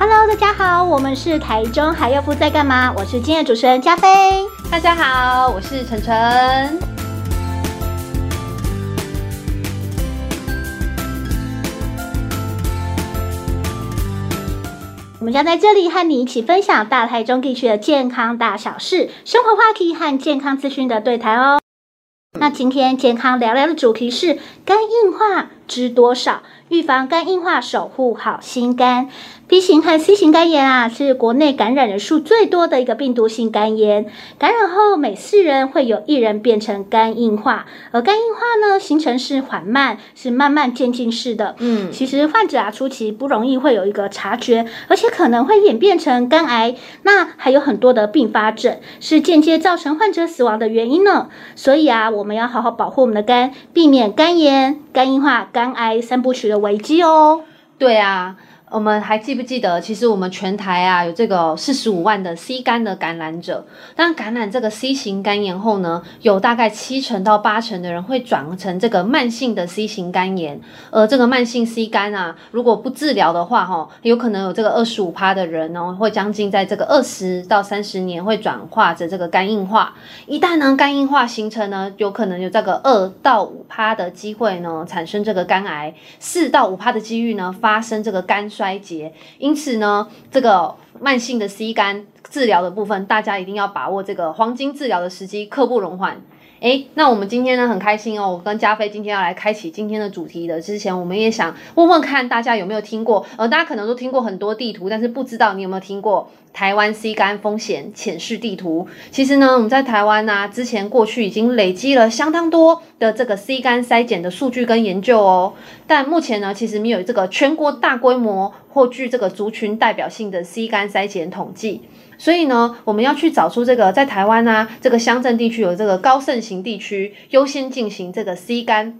Hello，大家好，我们是台中海药夫在干嘛？我是今天的主持人加菲。大家好，我是晨晨。我们将在这里和你一起分享大台中地区的健康大小事、生活话题和健康资讯的对谈哦。那今天健康聊聊的主题是肝硬化知多少？预防肝硬化，守护好心肝。B 型和 C 型肝炎啊，是国内感染人数最多的一个病毒性肝炎。感染后，每四人会有一人变成肝硬化。而肝硬化呢，形成是缓慢，是慢慢渐进式的。嗯，其实患者啊，初期不容易会有一个察觉，而且可能会演变成肝癌。那还有很多的并发症，是间接造成患者死亡的原因呢。所以啊，我们要好好保护我们的肝，避免肝炎、肝硬化、肝癌三部曲的危机哦。对啊。我们还记不记得，其实我们全台啊有这个四十五万的 C 肝的感染者。当感染这个 C 型肝炎后呢，有大概七成到八成的人会转成这个慢性的 C 型肝炎。而这个慢性 C 肝啊，如果不治疗的话，哈，有可能有这个二十五趴的人呢，会将近在这个二十到三十年会转化成这个肝硬化。一旦呢肝硬化形成呢，有可能有这个二到五趴的机会呢产生这个肝癌，四到五趴的机遇呢发生这个肝衰竭，因此呢，这个慢性的 C 肝治疗的部分，大家一定要把握这个黄金治疗的时机，刻不容缓。诶，那我们今天呢很开心哦，我跟加菲今天要来开启今天的主题的之前，我们也想问问看大家有没有听过，呃，大家可能都听过很多地图，但是不知道你有没有听过。台湾 C 肝风险潜势地图，其实呢，我们在台湾呢、之前过去已经累积了相当多的这个 C 肝筛检的数据跟研究哦。但目前呢，其实没有这个全国大规模或具这个族群代表性的 C 肝筛检统计。所以呢，我们要去找出这个在台湾啊，这个乡镇地区有这个高盛行地区，优先进行这个 C 肝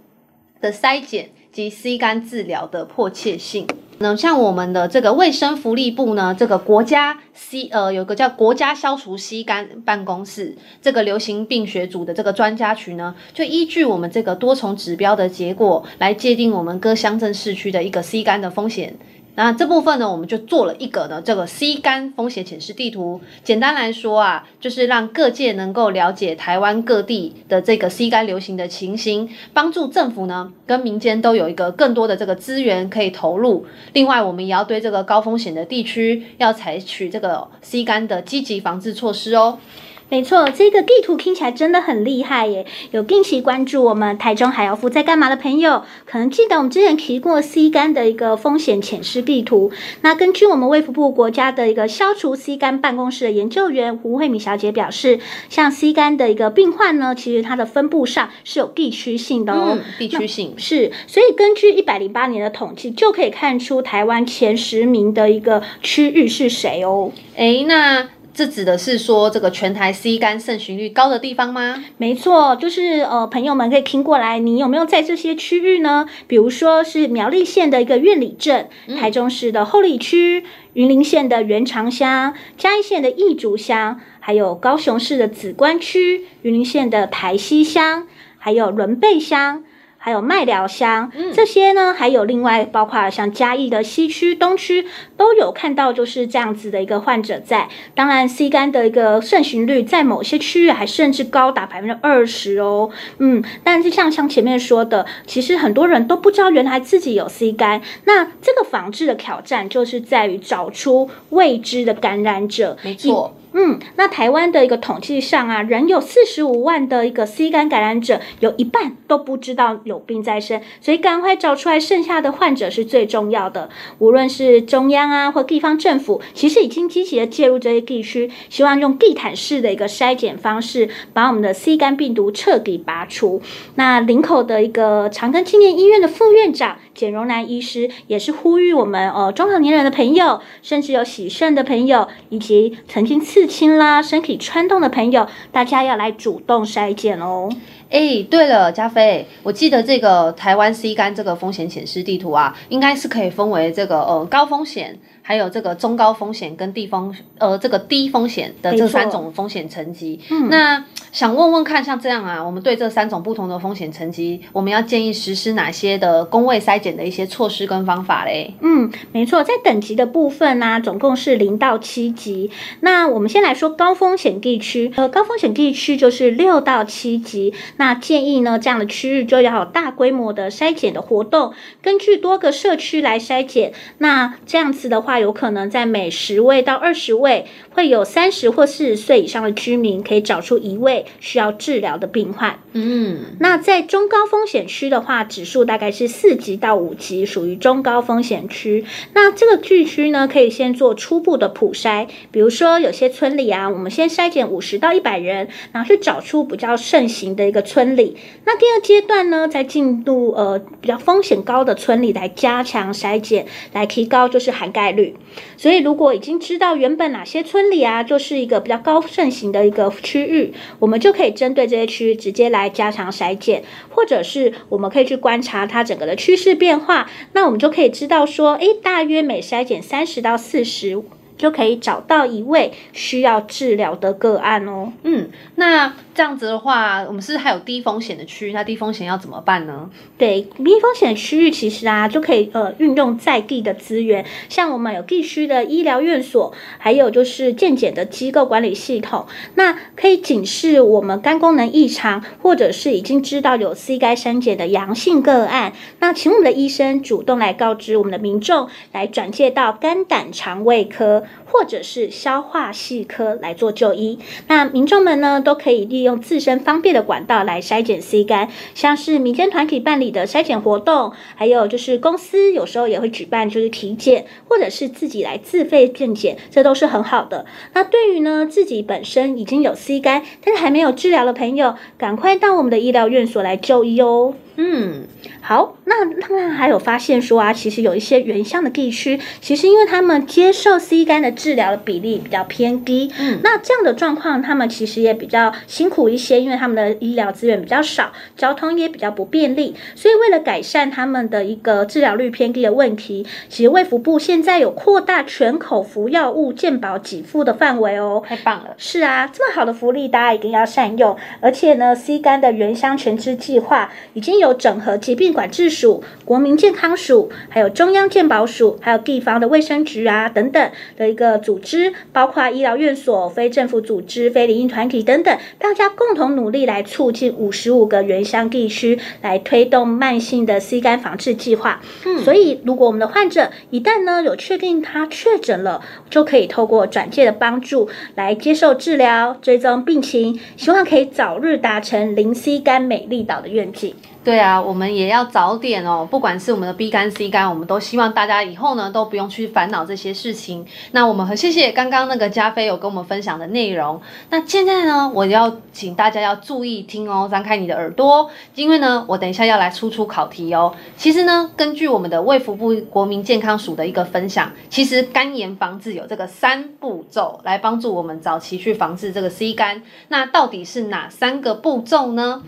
的筛检及 C 肝治疗的迫切性。那像我们的这个卫生福利部呢，这个国家 C 呃有个叫国家消除 C 肝办公室，这个流行病学组的这个专家群呢，就依据我们这个多重指标的结果来界定我们各乡镇市区的一个 C 肝的风险。那这部分呢，我们就做了一个呢这个 C 肝风险显示地图。简单来说啊，就是让各界能够了解台湾各地的这个 C 肝流行的情形，帮助政府呢跟民间都有一个更多的这个资源可以投入。另外，我们也要对这个高风险的地区要采取这个 C 肝的积极防治措施哦。没错，这个地图听起来真的很厉害耶！有定期关注我们台中海药夫在干嘛的朋友，可能记得我们之前提过 C 肝的一个风险潜势地图。那根据我们卫福部国家的一个消除 C 肝办公室的研究员胡慧敏小姐表示，像 C 肝的一个病患呢，其实它的分布上是有地区性的哦，嗯、地区性是。所以根据一百零八年的统计，就可以看出台湾前十名的一个区域是谁哦。诶，那。这指的是说这个全台 C 肝盛行率高的地方吗？没错，就是呃，朋友们可以听过来，你有没有在这些区域呢？比如说是苗栗县的一个苑里镇，台中市的后里区，云林县的元长乡，嘉义县的义竹乡，还有高雄市的梓官区，云林县的台西乡，还有仑背乡。还有麦寮乡，这些呢，还有另外包括像嘉义的西区、东区，都有看到就是这样子的一个患者在。当然，C 肝的一个盛行率在某些区域还甚至高达百分之二十哦。嗯，但是像像前面说的，其实很多人都不知道原来自己有 C 肝。那这个防治的挑战就是在于找出未知的感染者。没错。嗯，那台湾的一个统计上啊，仍有四十五万的一个 C 肝感染者，有一半都不知道有病在身，所以赶快找出来剩下的患者是最重要的。无论是中央啊或地方政府，其实已经积极的介入这些地区，希望用地毯式的一个筛检方式，把我们的 C 肝病毒彻底拔除。那林口的一个长庚青年医院的副院长简荣南医师，也是呼吁我们呃中老年人的朋友，甚至有喜肾的朋友，以及曾经刺青啦，身体穿洞的朋友，大家要来主动筛检哦。哎，对了，嘉飞，我记得这个台湾 C 肝这个风险显示地图啊，应该是可以分为这个呃高风险。还有这个中高风险跟低风呃这个低风险的这三种风险层级，嗯，那想问问看，像这样啊，我们对这三种不同的风险层级，我们要建议实施哪些的工位筛检的一些措施跟方法嘞？嗯，没错，在等级的部分呢，啊，总共是零到七级。那我们先来说高风险地区，呃，高风险地区就是六到七级。那建议呢，这样的区域就要有大规模的筛检的活动，根据多个社区来筛检。那这样子的话。有可能在每十位到二十位，会有三十或四十岁以上的居民可以找出一位需要治疗的病患。嗯，那在中高风险区的话，指数大概是四级到五级，属于中高风险区。那这个地区呢，可以先做初步的普筛，比如说有些村里啊，我们先筛检五十到一百人，然后去找出比较盛行的一个村里。那第二阶段呢，再进入呃比较风险高的村里来加强筛检，来提高就是涵盖率。所以，如果已经知道原本哪些村里啊，就是一个比较高盛行的一个区域，我们就可以针对这些区域直接来加强筛检，或者是我们可以去观察它整个的趋势变化，那我们就可以知道说，诶，大约每筛检三十到四十。就可以找到一位需要治疗的个案哦。嗯，那这样子的话，我们是还有低风险的区域？那低风险要怎么办呢？对，低风险区域其实啊，就可以呃运用在地的资源，像我们有地区的医疗院所，还有就是健检的机构管理系统，那可以警示我们肝功能异常，或者是已经知道有 C 肝筛检的阳性个案，那请我们的医生主动来告知我们的民众，来转介到肝胆肠胃科。或者是消化系科来做就医，那民众们呢都可以利用自身方便的管道来筛检 C 肝，像是民间团体办理的筛检活动，还有就是公司有时候也会举办就是体检，或者是自己来自费健检，这都是很好的。那对于呢自己本身已经有 C 肝，但是还没有治疗的朋友，赶快到我们的医疗院所来就医哦。嗯，好，那当然还有发现说啊，其实有一些原乡的地区，其实因为他们接受 C 肝的治疗的比例比较偏低，嗯，那这样的状况，他们其实也比较辛苦一些，因为他们的医疗资源比较少，交通也比较不便利，所以为了改善他们的一个治疗率偏低的问题，其实卫福部现在有扩大全口服药物健保给付的范围哦，太棒了，是啊，这么好的福利大家一定要善用，而且呢，C 肝的原乡全知计划已经有。整合疾病管制署、国民健康署，还有中央健保署，还有地方的卫生局啊等等的一个组织，包括医疗院所、非政府组织、非营利团体等等，大家共同努力来促进五十五个原乡地区来推动慢性的 C 肝防治计划。嗯，所以如果我们的患者一旦呢有确定他确诊了，就可以透过转介的帮助来接受治疗、追踪病情，希望可以早日达成零 C 肝美丽岛的愿景。对啊，我们也要早点哦。不管是我们的 B 肝、C 肝，我们都希望大家以后呢都不用去烦恼这些事情。那我们很谢谢刚刚那个加菲有跟我们分享的内容。那现在呢，我要请大家要注意听哦，张开你的耳朵，因为呢，我等一下要来出出考题哦。其实呢，根据我们的卫福部国民健康署的一个分享，其实肝炎防治有这个三步骤来帮助我们早期去防治这个 C 肝。那到底是哪三个步骤呢？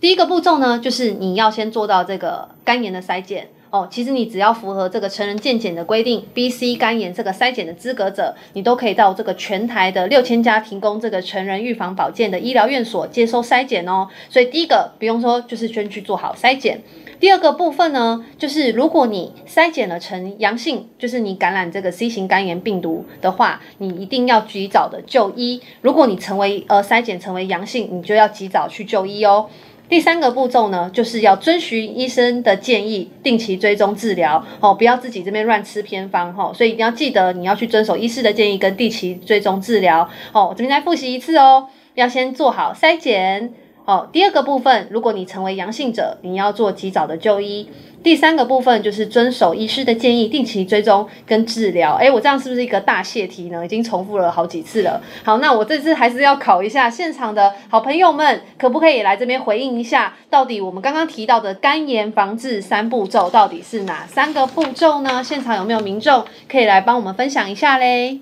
第一个步骤呢，就是你要先做到这个肝炎的筛检哦。其实你只要符合这个成人健检的规定，B、C 肝炎这个筛检的资格者，你都可以到这个全台的六千家提供这个成人预防保健的医疗院所接收筛检哦。所以第一个不用说，就是先去做好筛检。第二个部分呢，就是如果你筛检了呈阳性，就是你感染这个 C 型肝炎病毒的话，你一定要及早的就医。如果你成为呃筛检成为阳性，你就要及早去就医哦。第三个步骤呢，就是要遵循医生的建议，定期追踪治疗哦，不要自己这边乱吃偏方哈、所以一定要记得，你要去遵守医师的建议跟定期追踪治疗哦。我这边再复习一次哦，要先做好筛检哦。第二个部分，如果你成为阳性者，你要做及早的就医。第三个部分就是遵守医师的建议，定期追踪跟治疗。诶，我这样是不是一个大泄题呢？已经重复了好几次了。好，那我这次还是要考一下现场的好朋友们，可不可以来这边回应一下，到底我们刚刚提到的肝炎防治三步骤到底是哪三个步骤呢？现场有没有民众可以来帮我们分享一下嘞？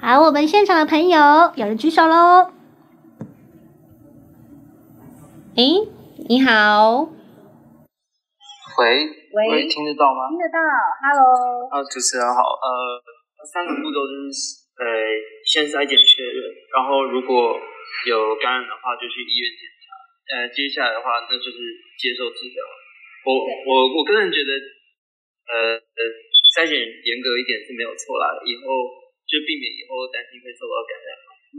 好，我们现场的朋友有人举手喽。哎，你好。喂喂，喂，听得到吗？听得到，Hello。啊，主持人好。呃，三个步骤就是，呃，先筛检确认，然后如果有感染的话，就去医院检查。呃，接下来的话，那就是接受治疗。我我我个人觉得，呃呃，筛检严格一点是没有错啦，以后就避免以后担心会受到感染。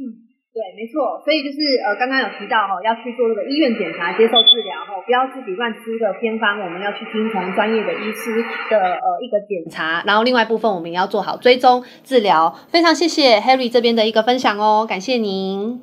嗯。对，没错，所以就是呃，刚刚有提到哈、要去做这个医院检查，接受治疗哈、不要自己乱吃个偏方，我们要去听从专业的医师的呃一个检查，然后另外部分我们也要做好追踪治疗。非常谢谢 Harry 这边的一个分享哦，感谢您。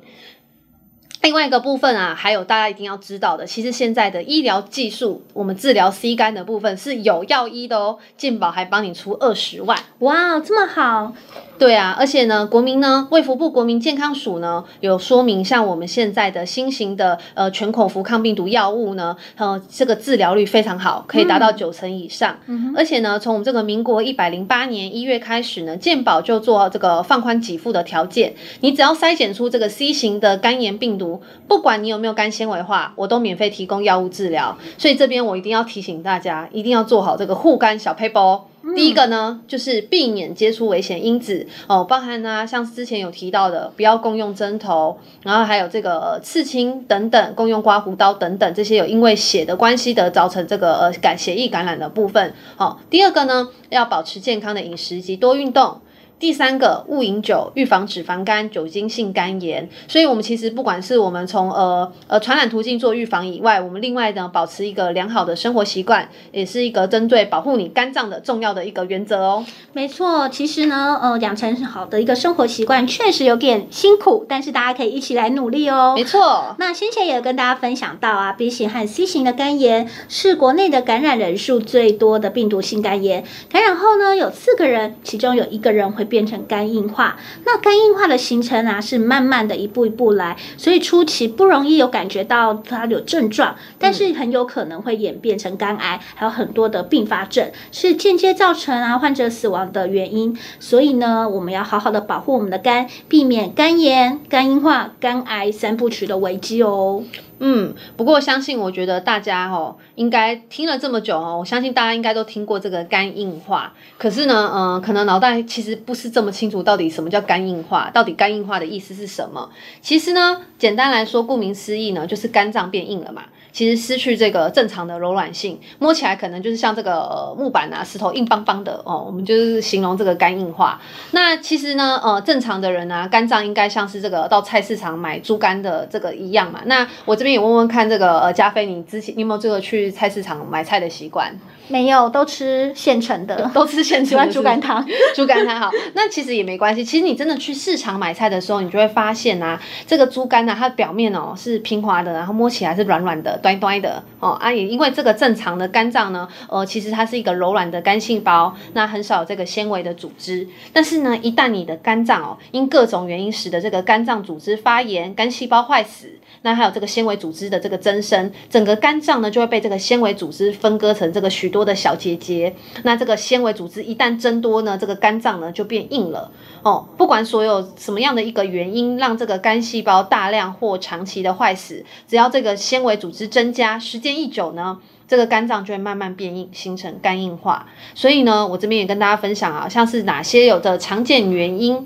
另外一个部分啊，还有大家一定要知道的，其实现在的医疗技术，我们治疗 C 肝的部分是有药医的哦，健保还帮你出二十万，哇，这么好。对啊，而且呢，国民呢，卫福部国民健康署呢有说明，像我们现在的新型的呃全口服抗病毒药物呢，呃，这个治疗率非常好，可以达到九成以上。嗯，而且呢，从我们这个民国一百零八年一月开始呢，健保就做这个放宽给付的条件，你只要筛检出这个 C 型的肝炎病毒，不管你有没有肝纤维化，我都免费提供药物治疗。所以这边我一定要提醒大家，一定要做好这个护肝小撇步。第一个呢，就是避免接触危险因子哦，包含呢、啊，像之前有提到的，不要共用针头，然后还有这个、呃、刺青等等，共用刮胡刀等等，这些有因为血的关系的造成这个呃感血液感染的部分。好、哦，第二个呢，要保持健康的饮食及多运动。第三个，勿饮酒，预防脂肪肝、酒精性肝炎。所以，我们其实不管是我们从呃呃传染途径做预防以外，我们另外呢保持一个良好的生活习惯，也是一个针对保护你肝脏的重要的一个原则哦。没错，其实呢，呃，养成好的一个生活习惯确实有点辛苦，但是大家可以一起来努力哦。没错。那先前也有跟大家分享到啊，B 型和 C 型的肝炎是国内的感染人数最多的病毒性肝炎，感染后呢，有四个人，其中有一个人会变成肝硬化，那肝硬化的形成啊，是慢慢的一步一步来，所以初期不容易有感觉到它有症状，但是很有可能会演变成肝癌，还有很多的并发症，是间接造成啊患者死亡的原因。所以呢，我们要好好的保护我们的肝，避免肝炎、肝硬化、肝癌三部曲的危机哦。嗯，不过相信我觉得大家哦，应该听了这么久哦，我相信大家应该都听过这个肝硬化。可是呢，嗯、可能脑袋其实不是这么清楚，到底什么叫肝硬化？到底肝硬化的意思是什么？其实呢，简单来说，顾名思义呢，就是肝脏变硬了嘛。其实失去这个正常的柔软性，摸起来可能就是像这个、木板啊、石头硬邦邦的哦。我们就是形容这个肝硬化。那其实呢，呃，正常的人啊，肝脏应该像是这个到菜市场买猪肝的这个一样嘛。那我这边也问问看，这个呃，加菲，你之前你有没有这个去菜市场买菜的习惯？没有，都吃现成的，都吃现成的。喜欢猪肝汤，猪肝汤好。那其实也没关系。其实你真的去市场买菜的时候，你就会发现啊，这个猪肝呢、啊，它的表面哦是平滑的，然后摸起来是软软的、端端的哦。啊，也因为这个正常的肝脏呢，呃，其实它是一个柔软的肝细胞，那很少有这个纤维的组织。但是呢，一旦你的肝脏哦，因各种原因使得这个肝脏组织发炎、肝细胞坏死，那还有这个纤维组织的这个增生，整个肝脏呢就会被这个纤维组织分割成这个许多。的小结节，那这个纤维组织一旦增多呢，这个肝脏呢就变硬了哦。不管所有什么样的一个原因让这个肝细胞大量或长期的坏死，只要这个纤维组织增加，时间一久呢，这个肝脏就会慢慢变硬，形成肝硬化。所以呢，我这边也跟大家分享啊，像是哪些有的常见原因。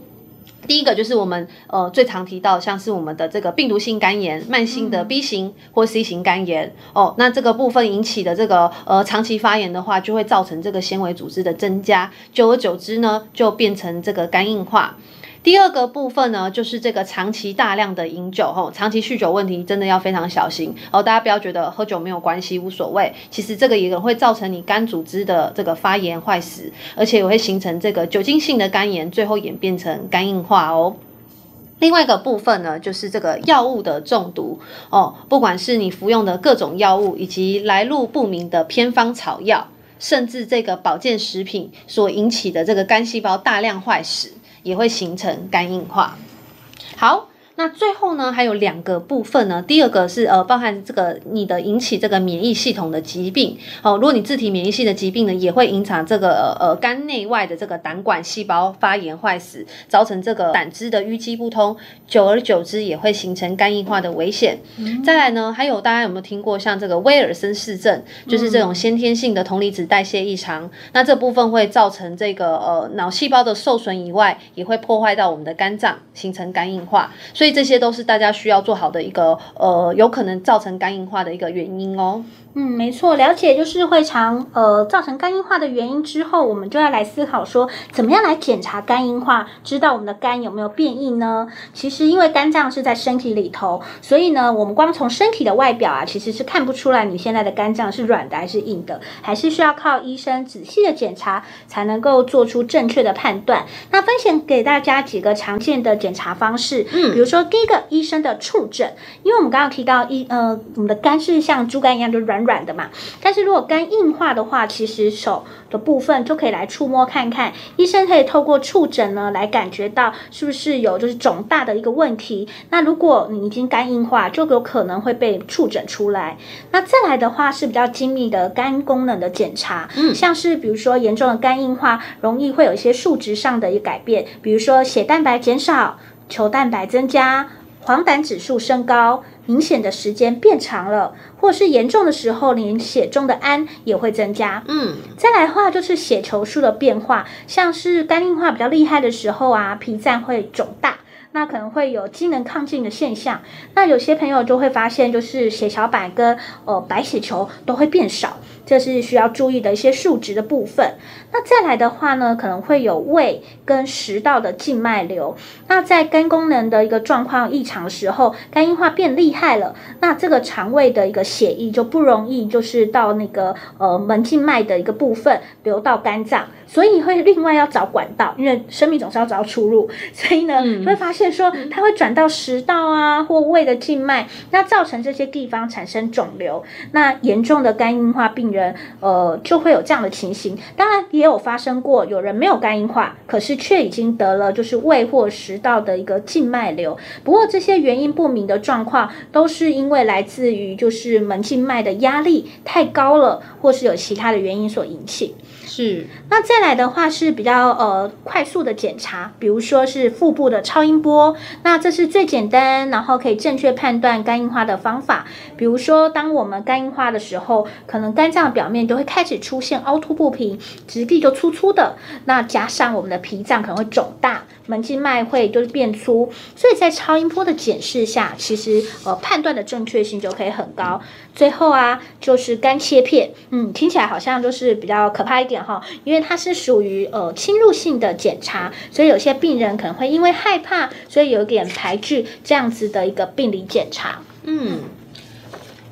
第一个就是我们呃最常提到，像是我们的这个病毒性肝炎，慢性的 B 型或 C 型肝炎、嗯、哦，那这个部分引起的这个呃长期发炎的话，就会造成这个纤维组织的增加，久而久之呢，就变成这个肝硬化。第二个部分呢，就是这个长期大量的饮酒，吼，长期酗酒问题真的要非常小心哦。大家不要觉得喝酒没有关系，无所谓。其实这个也会造成你肝组织的这个发炎坏死，而且也会形成这个酒精性的肝炎，最后演变成肝硬化哦。另外一个部分呢，就是这个药物的中毒哦，不管是你服用的各种药物，以及来路不明的偏方草药，甚至这个保健食品所引起的这个肝细胞大量坏死。也会形成肝硬化。好，那最后呢，还有两个部分呢。第二个是呃，包含这个你的引起这个免疫系统的疾病哦。如果你自体免疫系的疾病呢，也会影响这个呃肝内外的这个胆管细胞发炎坏死，造成这个胆汁的淤积不通，久而久之也会形成肝硬化的危险。嗯、再来呢，还有大家有没有听过像这个威尔森氏症，就是这种先天性的铜离子代谢异常？嗯、那这部分会造成这个呃脑细胞的受损以外，也会破坏到我们的肝脏，形成肝硬化。所以这些都是大家需要做好的一个呃，有可能造成肝硬化的一个原因哦。嗯，没错，了解就是会常呃造成肝硬化的原因之后，我们就要来思考说，怎么样来检查肝硬化，知道我们的肝有没有变硬呢？其实因为肝脏是在身体里头，所以呢，我们光从身体的外表啊，其实是看不出来你现在的肝脏是软的还是硬的，还是需要靠医生仔细的检查才能够做出正确的判断。那分享给大家几个常见的检查方式，嗯，比如说第一个医生的触诊，因为我们刚刚提到一呃，我们的肝是像猪肝一样就软。软的嘛，但是如果肝硬化的话，其实手的部分就可以来触摸看看，医生可以透过触诊呢来感觉到是不是有就是肿大的一个问题。那如果你已经肝硬化，就有可能会被触诊出来。那再来的话是比较精密的肝功能的检查，嗯，像是比如说严重的肝硬化，容易会有一些数值上的一个改变，比如说血蛋白减少、球蛋白增加、黄疸指数升高。明显的时间变长了，或是严重的时候，连血中的氨也会增加。嗯，再来的话就是血球数的变化，像是肝硬化比较厉害的时候啊，脾脏会肿大，那可能会有机能亢进的现象。那有些朋友就会发现，就是血小板跟呃白血球都会变少。这是需要注意的一些数值的部分。那再来的话呢，可能会有胃跟食道的静脉瘤。那在肝功能的一个状况异常的时候，肝硬化变厉害了，那这个肠胃的一个血液就不容易就是到那个呃门静脉的一个部分流到肝脏，所以会另外要找管道，因为生命总是要找到出路，所以呢，嗯、会发现说它会转到食道啊或胃的静脉，那造成这些地方产生肿瘤。那严重的肝硬化病人呃就会有这样的情形，当然也有发生过有人没有肝硬化，可是却已经得了就是胃或食道的一个静脉瘤。不过这些原因不明的状况，都是因为来自于就是门静脉的压力太高了，或是有其他的原因所引起。是，那再来的话是比较呃快速的检查，比如说是腹部的超音波，那这是最简单，然后可以正确判断肝硬化的方法。比如说，当我们肝硬化的时候，可能肝脏表面就会开始出现凹凸不平，质地就粗粗的，那加上我们的脾脏可能会肿大，门静脉会就是变粗，所以在超音波的检视下，其实呃判断的正确性就可以很高。最后啊，就是肝切片，嗯，听起来好像就是比较可怕一点哈，因为它是属于呃侵入性的检查，所以有些病人可能会因为害怕，所以有点排斥这样子的一个病理检查。嗯，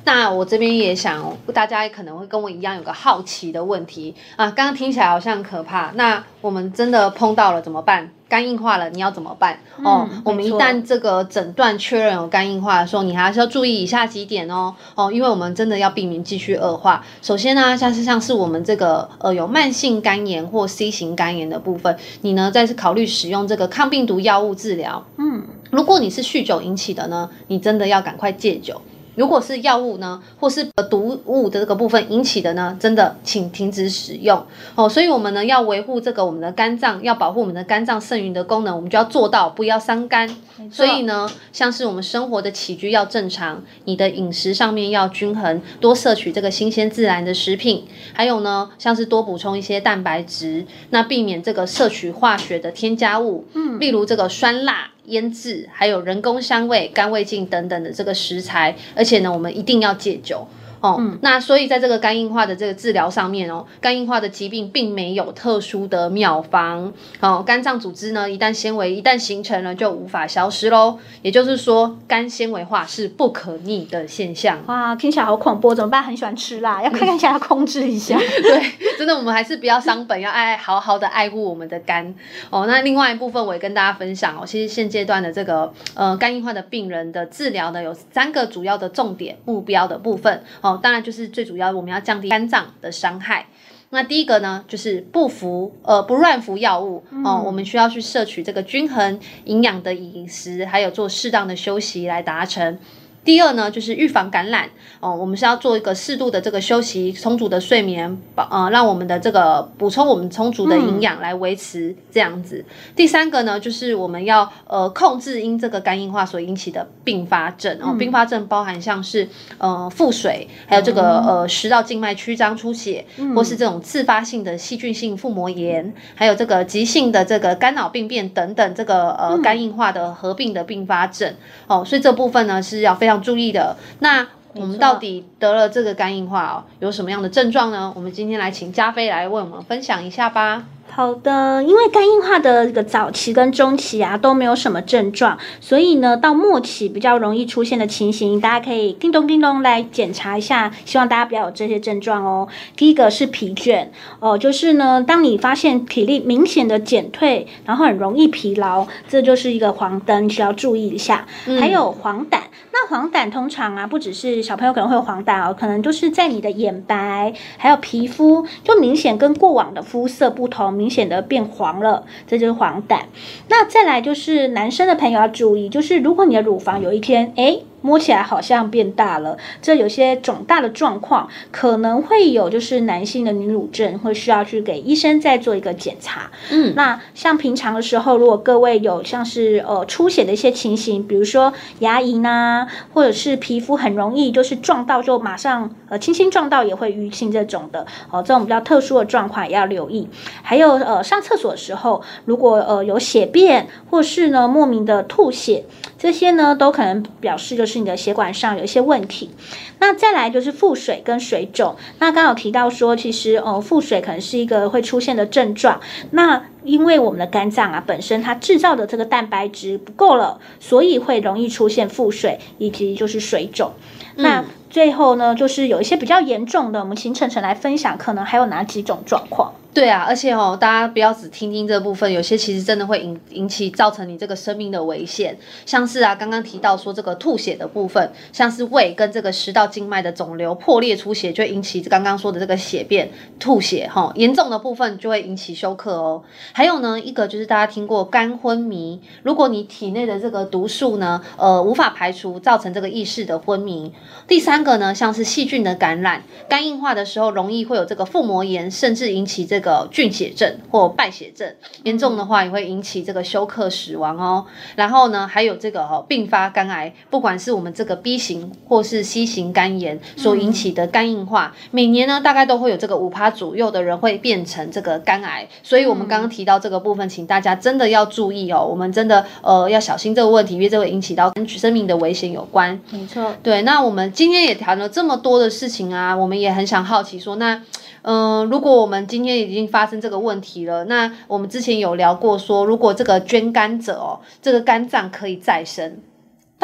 那我这边也想，大家可能会跟我一样有个好奇的问题啊，刚刚听起来好像可怕，那我们真的碰到了怎么办？肝硬化了，你要怎么办？嗯、哦，我们一旦这个诊断确认有肝硬化的时候，你还是要注意以下几点哦。哦，因为我们真的要避免继续恶化。首先呢，像是像是我们这个呃有慢性肝炎或 C 型肝炎的部分，你呢再次考虑使用这个抗病毒药物治疗。嗯，如果你是酗酒引起的呢，你真的要赶快戒酒。如果是药物呢，或是毒物的这个部分引起的呢，真的请停止使用哦。所以，我们呢要维护这个我们的肝脏，要保护我们的肝脏剩余的功能，我们就要做到不要伤肝。所以呢，像是我们生活的起居要正常，你的饮食上面要均衡，多摄取这个新鲜自然的食品，还有呢，像是多补充一些蛋白质，那避免这个摄取化学的添加物，嗯，例如这个酸辣。腌制，还有人工香味、干味精等等的这个食材，而且呢，我们一定要戒酒。哦，嗯、那所以在这个肝硬化的这个治疗上面哦，肝硬化的疾病并没有特殊的妙方。哦，肝脏组织呢，一旦纤维一旦形成了，就无法消失喽。也就是说，肝纤维化是不可逆的现象。哇，听起来好恐怖，怎么办？很喜欢吃辣，要看看一下，要控制一下。对，真的，我们还是不要伤本，要爱好好的爱护我们的肝。哦，那另外一部分我也跟大家分享哦，其实现阶段的这个呃肝硬化的病人的治疗呢，有三个主要的重点目标的部分哦。当然，就是最主要，我们要降低肝脏的伤害。那第一个呢，就是不服呃不乱服药物哦，我们需要去摄取这个均衡营养的饮食，还有做适当的休息来达成。第二呢，就是预防感染。哦，我们是要做一个适度的这个休息，充足的睡眠，保呃让我们的这个补充我们充足的营养来维持这样子。嗯、第三个呢，就是我们要呃控制因这个肝硬化所引起的并发症。哦，并发症包含像是呃腹水，还有这个呃食道静脉曲张出血，嗯、或是这种自发性的细菌性腹膜炎，还有这个急性的这个肝脑病变等等这个呃肝硬化的合并的并发症。哦，所以这部分呢是要非常。注意的，那我们到底得了这个肝硬化哦，有什么样的症状呢？我们今天来请加菲来为我们分享一下吧。好的，因为肝硬化的这个早期跟中期啊都没有什么症状，所以呢到末期比较容易出现的情形，大家可以叮咚叮咚来检查一下，希望大家不要有这些症状哦。第一个是疲倦哦，就是呢当你发现体力明显的减退，然后很容易疲劳，这就是一个黄灯，需要注意一下。嗯、还有黄疸，那黄疸通常啊不只是小朋友可能会有黄疸哦，可能就是在你的眼白还有皮肤就明显跟过往的肤色不同。明显的变黄了，这就是黄疸。那再来就是男生的朋友要注意，就是如果你的乳房有一天，诶摸起来好像变大了，这有些肿大的状况，可能会有就是男性的女乳症，会需要去给医生再做一个检查。嗯，那像平常的时候，如果各位有像是呃出血的一些情形，比如说牙龈啊，或者是皮肤很容易就是撞到就马上呃轻轻撞到也会淤青这种的，哦、呃，这种比较特殊的状况也要留意。还有呃上厕所的时候，如果呃有血便或是呢莫名的吐血，这些呢都可能表示就是。你的血管上有一些问题，那再来就是腹水跟水肿。那刚好提到说，其实呃腹水可能是一个会出现的症状。那因为我们的肝脏啊本身它制造的这个蛋白质不够了，所以会容易出现腹水以及就是水肿。嗯、那最后呢，就是有一些比较严重的，我们请晨晨来分享，可能还有哪几种状况？对啊，而且哦，大家不要只听听这部分，有些其实真的会引引起造成你这个生命的危险。像是啊，刚刚提到说这个吐血的部分，像是胃跟这个食道静脉的肿瘤破裂出血，就会引起刚刚说的这个血便吐血哈、哦。严重的部分就会引起休克哦。还有呢，一个就是大家听过肝昏迷，如果你体内的这个毒素呢，呃，无法排除，造成这个意识的昏迷。第三个呢，像是细菌的感染，肝硬化的时候容易会有这个腹膜炎，甚至引起这个。个菌血症或败血症，严重的话也会引起这个休克死亡哦。然后呢，还有这个哈并发肝癌，不管是我们这个 B 型或是 C 型肝炎所引起的肝硬化，嗯、每年呢大概都会有这个五趴左右的人会变成这个肝癌。所以我们刚刚提到这个部分，请大家真的要注意哦。我们真的呃要小心这个问题，因为这会引起到跟生命的危险有关。没错，对。那我们今天也谈了这么多的事情啊，我们也很想好奇说那。嗯、呃，如果我们今天已经发生这个问题了，那我们之前有聊过说，如果这个捐肝者哦，这个肝脏可以再生。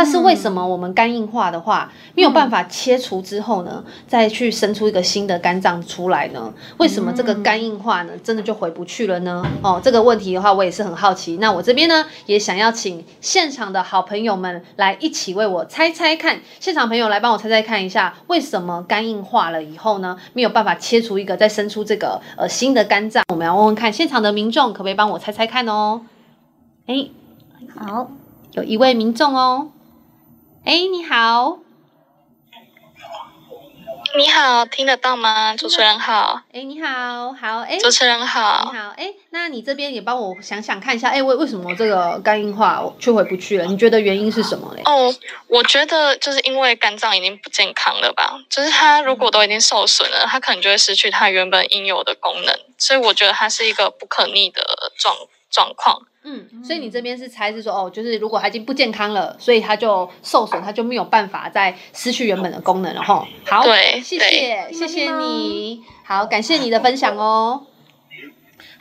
但是为什么我们肝硬化的话没有办法切除之后呢，再去生出一个新的肝脏出来呢？为什么这个肝硬化呢，真的就回不去了呢？哦，这个问题的话，我也是很好奇。那我这边呢，也想要请现场的好朋友们来一起为我猜猜看。现场朋友来帮我猜猜看一下，为什么肝硬化了以后呢，没有办法切除一个再生出这个呃新的肝脏？我们要问问看现场的民众可不可以帮我猜猜看哦？哎，好，有一位民众哦。哎，你好，你好，听得到吗？主持人好。哎，你好，好，哎，主持人好，你好，哎，那你这边也帮我想想看一下，哎，为为什么这个肝硬化却回不去了？你觉得原因是什么嘞？哦，我觉得就是因为肝脏已经不健康了吧，就是它如果都已经受损了，它可能就会失去它原本应有的功能，所以我觉得它是一个不可逆的状状况。嗯，所以你这边是猜是说哦，就是如果它已经不健康了，所以它就受损，它就没有办法再失去原本的功能了哈。好，对，谢谢，谢谢你，好，感谢你的分享哦。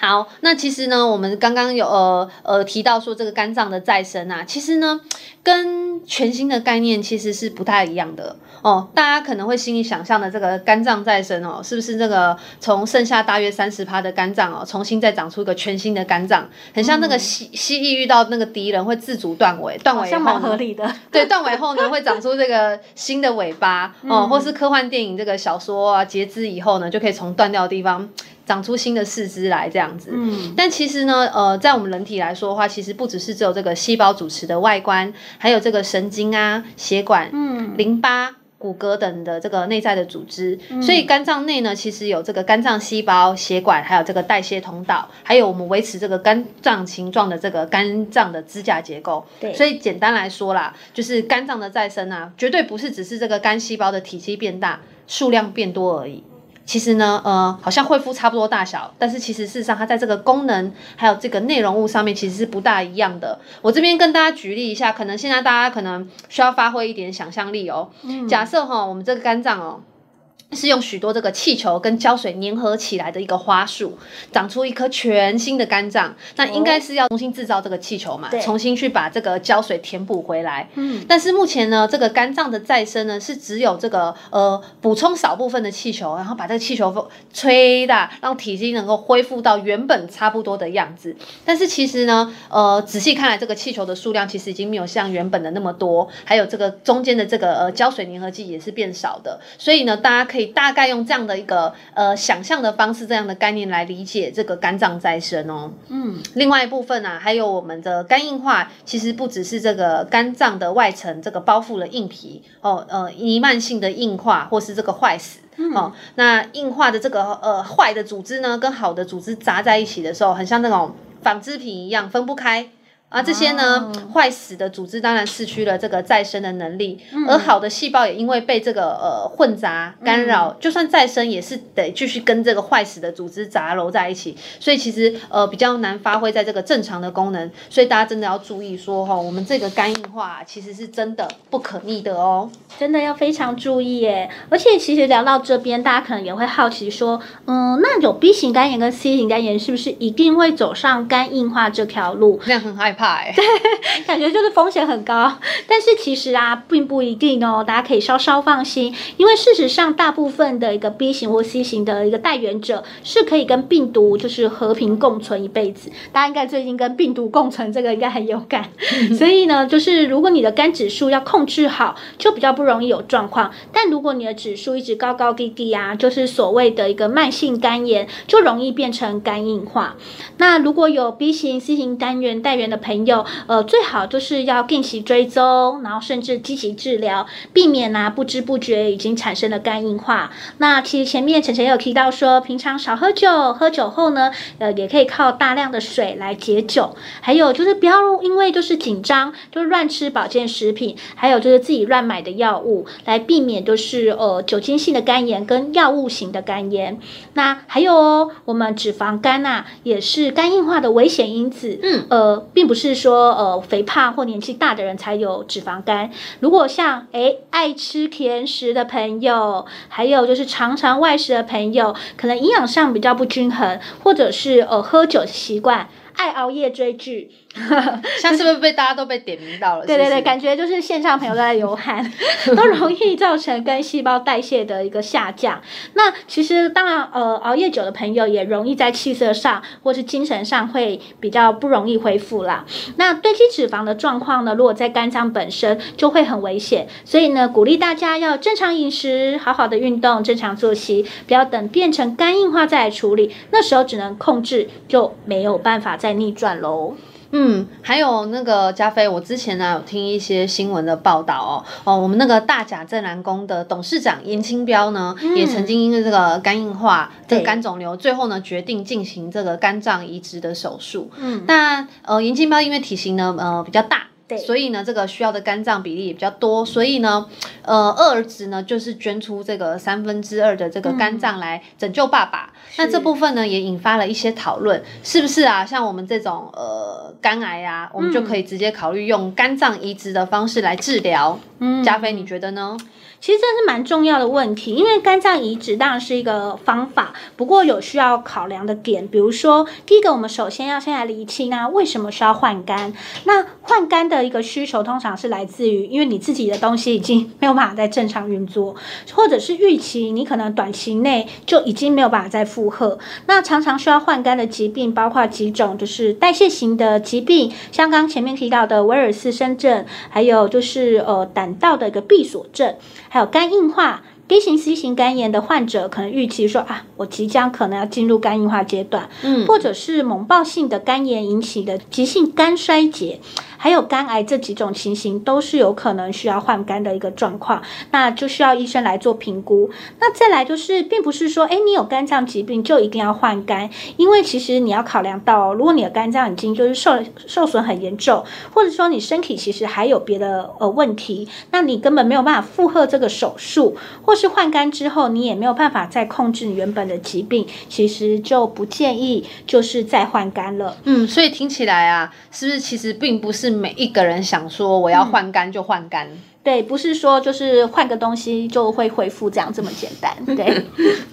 好，那其实呢，我们刚刚有呃呃提到说这个肝脏的再生啊，其实呢，跟全新的概念其实是不太一样的哦。大家可能会心里想象的这个肝脏再生哦，是不是这个从剩下大约三十趴的肝脏哦，重新再长出一个全新的肝脏，很像那个蜥蜥蜴遇到那个敌人会自主断尾，断尾蛮合理的。对，断尾后呢会长出这个新的尾巴哦，或是科幻电影这个小说啊，截肢以后呢就可以从断掉的地方。长出新的四肢来这样子，嗯，但其实呢，呃，在我们人体来说的话，其实不只是只有这个细胞组成的外观，还有这个神经啊、血管、嗯、淋巴、骨骼等的这个内在的组织。嗯、所以肝脏内呢，其实有这个肝脏细胞、血管，还有这个代谢通道，还有我们维持这个肝脏形状的这个肝脏的支架结构。对，所以简单来说啦，就是肝脏的再生啊，绝对不是只是这个肝细胞的体积变大、数量变多而已。其实呢，呃，好像恢复差不多大小，但是其实事实上它在这个功能还有这个内容物上面其实是不大一样的。我这边跟大家举例一下，可能现在大家可能需要发挥一点想象力哦。嗯、假设哈，我们这个肝脏哦。是用许多这个气球跟胶水粘合起来的一个花束，长出一颗全新的肝脏。那应该是要重新制造这个气球嘛，重新去把这个胶水填补回来。嗯，但是目前呢，这个肝脏的再生呢，是只有这个呃补充少部分的气球，然后把这个气球吹大，让体积能够恢复到原本差不多的样子。但是其实呢，呃，仔细看来，这个气球的数量其实已经没有像原本的那么多，还有这个中间的这个呃胶水粘合剂也是变少的。所以呢，大家可以。可以大概用这样的一个呃想象的方式，这样的概念来理解这个肝脏再生哦。嗯，另外一部分啊，还有我们的肝硬化，其实不只是这个肝脏的外层这个包覆了硬皮哦，呃，弥漫性的硬化或是这个坏死、嗯、哦。那硬化的这个呃坏的组织呢，跟好的组织杂在一起的时候，很像那种纺织品一样分不开。啊，这些呢，坏死的组织当然失去了这个再生的能力，嗯、而好的细胞也因为被这个呃混杂干扰，嗯、就算再生也是得继续跟这个坏死的组织杂糅在一起，所以其实呃比较难发挥在这个正常的功能，所以大家真的要注意说哈、哦，我们这个肝硬化其实是真的不可逆的哦，真的要非常注意耶。而且其实聊到这边，大家可能也会好奇说，嗯，那有 B 型肝炎跟 C 型肝炎是不是一定会走上肝硬化这条路？这样很害怕。对，感觉就是风险很高，但是其实啊，并不一定哦，大家可以稍稍放心，因为事实上，大部分的一个 B 型或 C 型的一个带原者是可以跟病毒就是和平共存一辈子。大家应该最近跟病毒共存这个应该很有感，所以呢，就是如果你的肝指数要控制好，就比较不容易有状况。但如果你的指数一直高高低低啊，就是所谓的一个慢性肝炎，就容易变成肝硬化。那如果有 B 型、C 型单元带原的朋友，呃，最好就是要定期追踪，然后甚至积极治疗，避免啊不知不觉已经产生了肝硬化。那其实前面晨晨也有提到说，平常少喝酒，喝酒后呢，呃，也可以靠大量的水来解酒。还有就是不要因为就是紧张就乱吃保健食品，还有就是自己乱买的药物，来避免就是呃酒精性的肝炎跟药物型的肝炎。那还有哦，我们脂肪肝呐，也是肝硬化的危险因子。嗯，呃，并不是是说呃肥胖或年纪大的人才有脂肪肝。如果像诶爱吃甜食的朋友，还有就是常常外食的朋友，可能营养上比较不均衡，或者是呃喝酒习惯。爱熬夜追剧，像是不是被大家都被点名到了？对对对，感觉就是线上朋友都在流汗，都容易造成肝细胞代谢的一个下降。那其实当然，呃，熬夜久的朋友也容易在气色上或是精神上会比较不容易恢复啦。那堆积脂肪的状况呢，如果在肝脏本身就会很危险。所以呢，鼓励大家要正常饮食，好好的运动，正常作息，不要等变成肝硬化再来处理，那时候只能控制，就没有办法再。逆转喽，嗯，还有那个加菲，我之前呢有听一些新闻的报道哦，哦，我们那个大甲镇南宫的董事长严清标呢，嗯、也曾经因为这个肝硬化、这个肝肿瘤，最后呢决定进行这个肝脏移植的手术。嗯，那呃，严清标因为体型呢呃比较大。对所以呢，这个需要的肝脏比例也比较多，所以呢，呃，二儿子呢就是捐出这个三分之二的这个肝脏来拯救爸爸。嗯、那这部分呢也引发了一些讨论，是不是啊？像我们这种呃肝癌啊，我们就可以直接考虑用肝脏移植的方式来治疗。嗯，加菲，你觉得呢？其实这是蛮重要的问题，因为肝脏移植当然是一个方法，不过有需要考量的点，比如说第一个，我们首先要先来厘清啊，为什么需要换肝？那换肝的一个需求通常是来自于，因为你自己的东西已经没有办法再正常运作，或者是预期你可能短期内就已经没有办法再负荷。那常常需要换肝的疾病包括几种，就是代谢型的疾病，像刚前面提到的威尔斯森症，还有就是呃胆道的一个闭锁症。还有肝硬化。B 型、C 型肝炎的患者可能预期说啊，我即将可能要进入肝硬化阶段，嗯，或者是猛暴性的肝炎引起的急性肝衰竭，还有肝癌这几种情形都是有可能需要换肝的一个状况，那就需要医生来做评估。那再来就是，并不是说，诶，你有肝脏疾病就一定要换肝，因为其实你要考量到，如果你的肝脏已经就是受受损很严重，或者说你身体其实还有别的呃问题，那你根本没有办法负荷这个手术，或是换肝之后，你也没有办法再控制你原本的疾病，其实就不建议就是再换肝了。嗯，所以听起来啊，是不是其实并不是每一个人想说我要换肝就换肝？嗯，对，不是说就是换个东西就会恢复这样这么简单。对。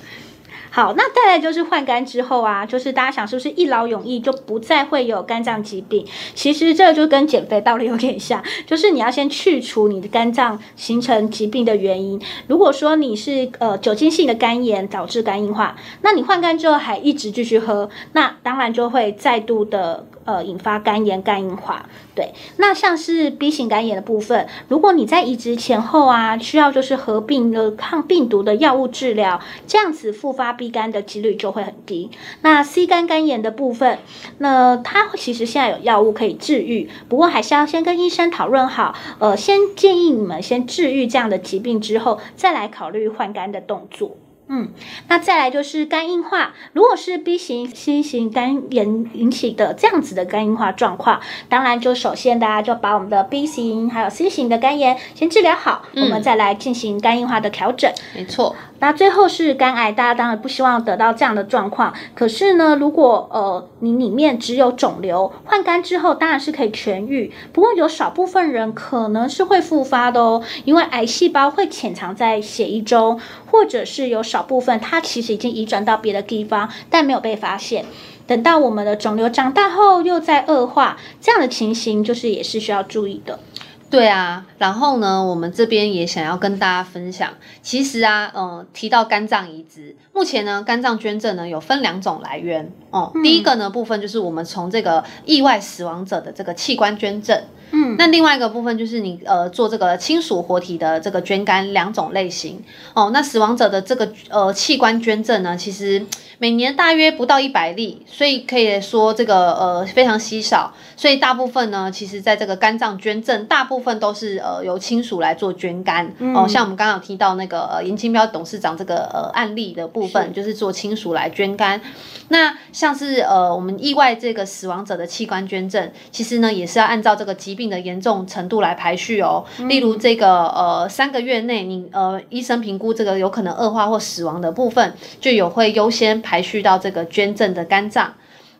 好，那再来就是换肝之后啊，就是大家想是不是一劳永逸就不再会有肝脏疾病？其实这个就跟减肥道理有点像，就是你要先去除你的肝脏形成疾病的原因。如果说你是呃酒精性的肝炎导致肝硬化，那你换肝之后还一直继续喝，那当然就会再度的。呃，引发肝炎、肝硬化，对。那像是 B 型肝炎的部分，如果你在移植前后啊，需要就是合并了抗病毒的药物治疗，这样子复发 B 肝的几率就会很低。那 C 肝肝炎的部分，那它其实现在有药物可以治愈，不过还是要先跟医生讨论好，呃，先建议你们先治愈这样的疾病之后，再来考虑换肝的动作。嗯，那再来就是肝硬化，如果是 B 型、C 型肝炎引起的这样子的肝硬化状况，当然就首先大家就把我们的 B 型还有 C 型的肝炎先治疗好，嗯、我们再来进行肝硬化的调整。没错。那最后是肝癌，大家当然不希望得到这样的状况。可是呢，如果呃你里面只有肿瘤，换肝之后当然是可以痊愈。不过有少部分人可能是会复发的哦，因为癌细胞会潜藏在血液中，或者是有少部分它其实已经移转到别的地方，但没有被发现。等到我们的肿瘤长大后又再恶化，这样的情形就是也是需要注意的。对啊，然后呢，我们这边也想要跟大家分享，其实啊，嗯，提到肝脏移植，目前呢，肝脏捐赠呢有分两种来源哦。嗯、第一个呢部分就是我们从这个意外死亡者的这个器官捐赠，嗯，那另外一个部分就是你呃做这个亲属活体的这个捐肝两种类型哦。那死亡者的这个呃器官捐赠呢，其实每年大约不到一百例，所以可以说这个呃非常稀少，所以大部分呢，其实在这个肝脏捐赠大部分都是呃由亲属来做捐肝、嗯、哦，像我们刚刚有提到那个呃严清标董事长这个呃案例的部分，是。就是做亲属来捐肝。那像是呃我们意外这个死亡者的器官捐赠，其实呢也是要按照这个疾病的严重程度来排序哦。嗯、例如这个呃三个月内你呃医生评估这个有可能恶化或死亡的部分，就有会优先排序到这个捐赠的肝脏。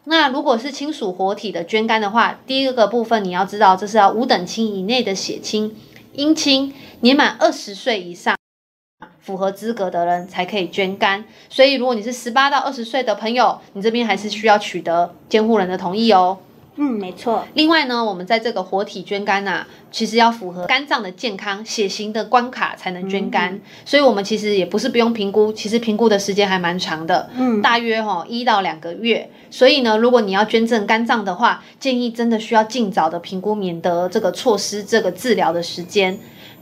那如果是亲属活体的捐肝的话，第一个部分你要知道，这是要五等亲以内的血亲、姻亲，年满二十岁以上，符合资格的人才可以捐肝。所以，如果你是十八到二十岁的朋友，你这边还是需要取得监护人的同意哦。嗯，没错。另外呢，我们在这个活体捐肝啊，其实要符合肝脏的健康、血型的关卡才能捐肝。嗯、所以，我们其实也不是不用评估，其实评估的时间还蛮长的，嗯，大约哈、哦、一到两个月。所以呢，如果你要捐赠肝脏的话，建议真的需要尽早的评估，免得这个错失这个治疗的时间。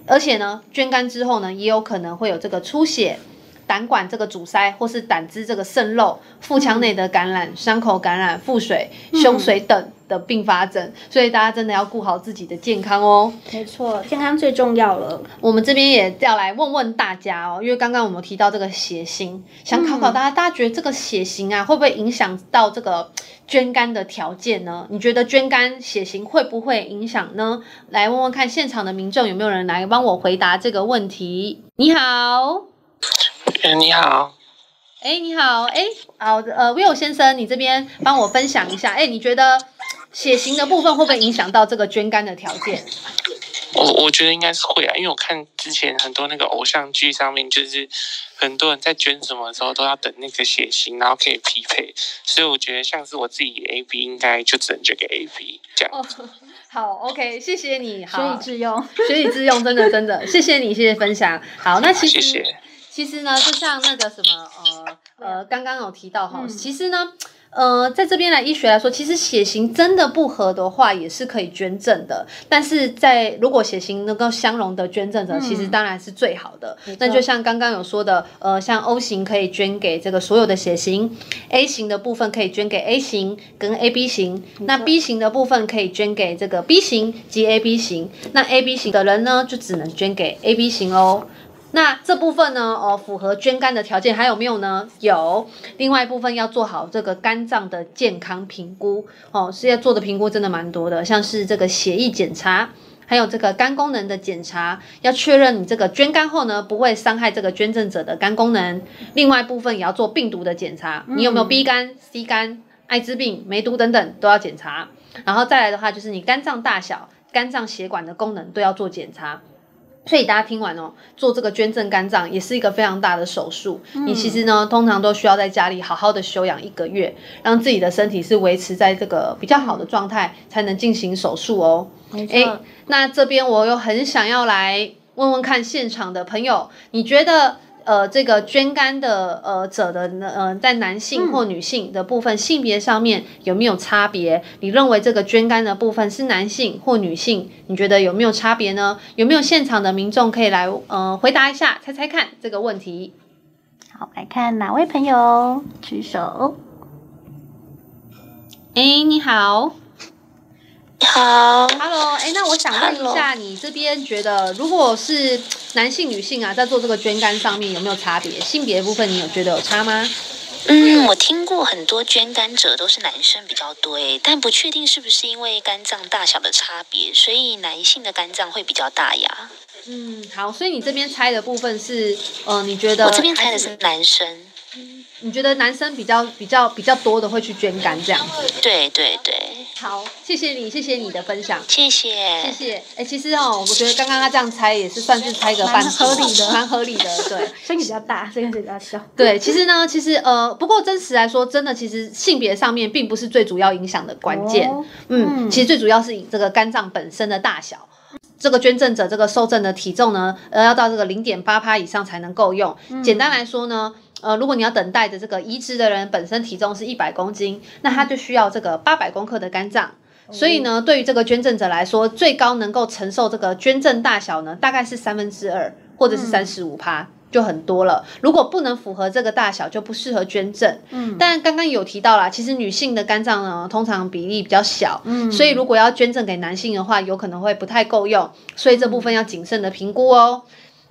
而且呢，捐肝之后呢，也有可能会有这个出血。胆管这个阻塞，或是胆汁这个渗漏，腹腔内的感染、伤、嗯、口感染、腹水、胸水等的并发症，嗯、所以大家真的要顾好自己的健康哦。没错，健康最重要了。我们这边也要来问问大家哦，因为刚刚我们提到这个血型，想考考大家，嗯、大家觉得这个血型啊，会不会影响到这个捐肝的条件呢？你觉得捐肝血型会不会影响呢？来问问看，现场的民众有没有人来帮我回答这个问题？你好。哎，你好。哎，你好。哎，好。呃，Will 先生，你这边帮我分享一下。哎，你觉得血型的部分会不会影响到这个捐肝的条件？我我觉得应该是会啊，因为我看之前很多那个偶像剧上面，就是很多人在捐什么的时候都要等那个血型，然后可以匹配，所以我觉得像是我自己 AB 应该就只能捐给 AB 这样子。哦，好，OK，谢谢你，好，学以致用，学以致用，真的真的，谢谢你，谢谢分享。好，那其实谢谢其实呢，就像那个什么呃呃，刚刚有提到哈，嗯、其实呢。呃，在这边来医学来说，其实血型真的不合的话，也是可以捐赠的。但是在如果血型能够相容的捐赠者，嗯、其实当然是最好的。错那就像刚刚有说的，呃，像 O 型可以捐给这个所有的血型，A 型的部分可以捐给 A 型跟 AB 型，那 B 型的部分可以捐给这个 B 型及 AB 型，那 AB 型的人呢，就只能捐给 AB 型哦。那这部分呢？哦，符合捐肝的条件还有没有呢？有。另外一部分要做好这个肝脏的健康评估哦，现在做的评估真的蛮多的，像是这个血液检查，还有这个肝功能的检查，要确认你这个捐肝后呢，不会伤害这个捐赠者的肝功能。另外一部分也要做病毒的检查，你有没有 B 肝、C 肝、艾滋病、梅毒等等都要检查。然后再来的话，就是你肝脏大小、肝脏血管的功能都要做检查。所以大家听完哦，做这个捐赠肝脏也是一个非常大的手术。嗯、你其实呢，通常都需要在家里好好的休养一个月，让自己的身体是维持在这个比较好的状态，才能进行手术哦。诶，那这边我又很想要来问问看现场的朋友，你觉得？呃，这个捐肝的呃者的呃，在男性或女性的部分、嗯、性别上面有没有差别？你认为这个捐肝的部分是男性或女性？你觉得有没有差别呢？有没有现场的民众可以来呃回答一下，猜猜看这个问题？好，来看哪位朋友举手？哎，你好。好，Hello，哎，那我想问一下，你这边觉得，如果是男性、女性啊，在做这个捐肝上面有没有差别？性别的部分，你有觉得有差吗？嗯，我听过很多捐肝者都是男生比较多，但不确定是不是因为肝脏大小的差别，所以男性的肝脏会比较大呀。嗯，好，所以你这边猜的部分是，呃，你觉得？我这边猜的是男生。你觉得男生比较比较比较多的会去捐肝这样子？对对对。好，谢谢你，谢谢你的分享。谢谢，谢谢。哎，其实哦，我觉得刚刚他这样猜也是算是猜个半合理的，蛮合理的。对，声音比较大，声音比较小。对，其实呢，其实呃，不过真实来说，真的其实性别上面并不是最主要影响的关键。哦、嗯，嗯其实最主要是以这个肝脏本身的大小，这个捐赠者这个受赠的体重呢，呃，要到这个零点八趴以上才能够用。嗯、简单来说呢。呃，如果你要等待的这个移植的人本身体重是一百公斤，那他就需要这个八百公克的肝脏。所以呢，对于这个捐赠者来说，最高能够承受这个捐赠大小呢，大概是三分之二或者是三十五趴，就很多了。如果不能符合这个大小，就不适合捐赠。嗯，但刚刚有提到啦，其实女性的肝脏呢，通常比例比较小，嗯，所以如果要捐赠给男性的话，有可能会不太够用，所以这部分要谨慎的评估哦。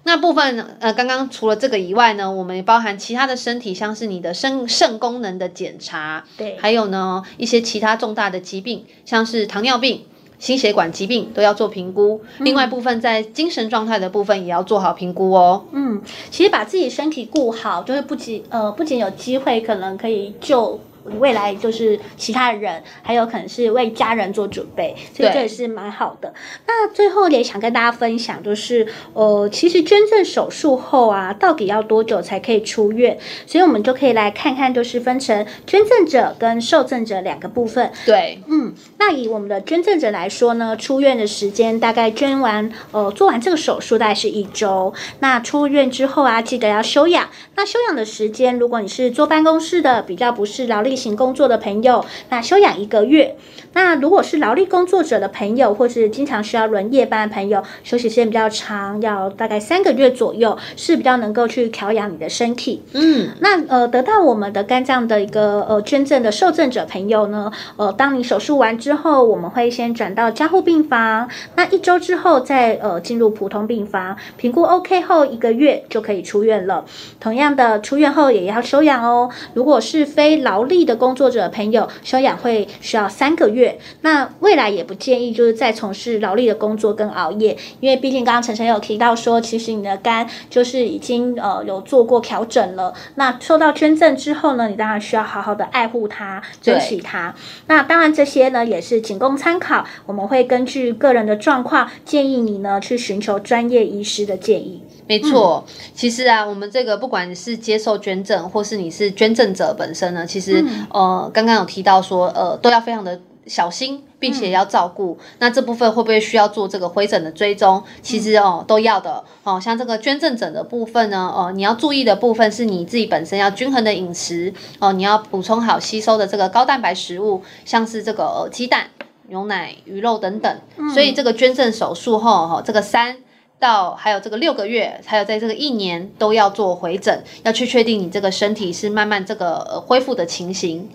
那部分呃，刚刚除了这个以外呢，我们也包含其他的身体，像是你的肾肾功能的检查，对，还有呢一些其他重大的疾病，像是糖尿病、心血管疾病都要做评估。嗯、另外部分在精神状态的部分也要做好评估哦。嗯，其实把自己身体顾好，就是不仅呃不仅有机会可能可以救。未来就是其他人，还有可能是为家人做准备，所以这也是蛮好的。那最后也想跟大家分享，就是呃，其实捐赠手术后啊，到底要多久才可以出院？所以我们就可以来看看，就是分成捐赠者跟受赠者两个部分。对，嗯，那以我们的捐赠者来说呢，出院的时间大概捐完呃做完这个手术大概是一周。那出院之后啊，记得要休养。那休养的时间，如果你是坐办公室的，比较不是劳力。行工作的朋友，那休养一个月。那如果是劳力工作者的朋友，或是经常需要轮夜班的朋友，休息时间比较长，要大概三个月左右，是比较能够去调养你的身体。嗯，那呃，得到我们的肝脏的一个呃捐赠的受赠者朋友呢，呃，当你手术完之后，我们会先转到加护病房，那一周之后再呃进入普通病房，评估 OK 后一个月就可以出院了。同样的，出院后也要休养哦。如果是非劳力力的工作者朋友，休养会需要三个月。那未来也不建议就是再从事劳力的工作跟熬夜，因为毕竟刚刚晨晨有提到说，其实你的肝就是已经呃有做过调整了。那受到捐赠之后呢，你当然需要好好的爱护它，珍惜它。那当然这些呢也是仅供参考，我们会根据个人的状况建议你呢去寻求专业医师的建议。没错，嗯、其实啊，我们这个不管是接受捐赠，或是你是捐赠者本身呢，其实、嗯、呃，刚刚有提到说，呃，都要非常的小心，并且要照顾。嗯、那这部分会不会需要做这个回诊的追踪？其实哦、呃，都要的哦。像这个捐赠者的部分呢，哦、呃，你要注意的部分是你自己本身要均衡的饮食哦、呃，你要补充好吸收的这个高蛋白食物，像是这个呃鸡蛋、牛奶、鱼肉等等。嗯、所以这个捐赠手术后哈，这个三。到还有这个六个月，还有在这个一年都要做回诊，要去确定你这个身体是慢慢这个呃恢复的情形。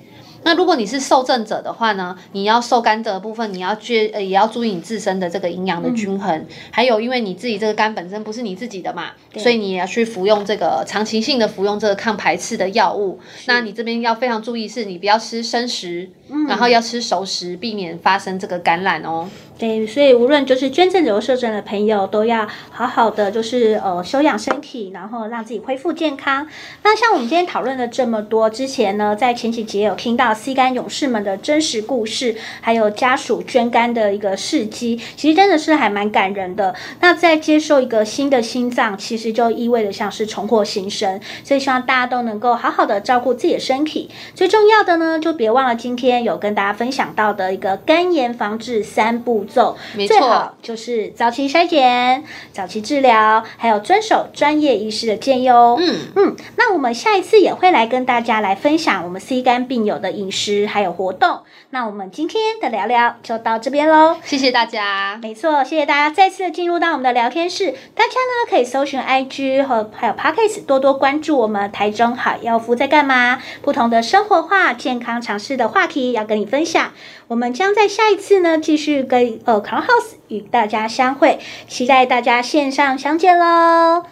那如果你是受赠者的话呢，你要受肝的部分，你要去呃也要注意你自身的这个营养的均衡，嗯、还有因为你自己这个肝本身不是你自己的嘛，所以你也要去服用这个长期性的服用这个抗排斥的药物。那你这边要非常注意，是你不要吃生食，嗯、然后要吃熟食，避免发生这个感染哦。对，所以无论就是捐赠者、受赠的朋友，都要好好的就是呃休养身体，然后让自己恢复健康。那像我们今天讨论了这么多，之前呢在前几集有听到 C 肝勇士们的真实故事，还有家属捐肝的一个事迹，其实真的是还蛮感人的。那在接受一个新的心脏，其实就意味着像是重获新生。所以希望大家都能够好好的照顾自己的身体。最重要的呢，就别忘了今天有跟大家分享到的一个肝炎防治三步。走，没错，最好就是早期筛检、早期治疗，还有遵守专业医师的建议哦。嗯嗯，那我们下一次也会来跟大家来分享我们 C 肝病友的饮食还有活动。那我们今天的聊聊就到这边喽，谢谢大家。没错，谢谢大家再次的进入到我们的聊天室。大家呢可以搜寻 IG 和还有 Podcast，多多关注我们台中好药夫在干嘛，不同的生活化、健康常识的话题要跟你分享。我们将在下一次呢继续跟。呃，Clubhouse 与大家相会，期待大家线上相见喽！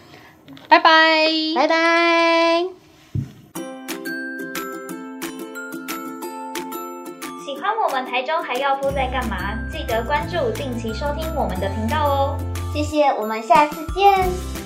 拜拜，拜拜。喜欢我们台中还要夫在干嘛？记得关注，定期收听我们的频道哦！谢谢，我们下次见。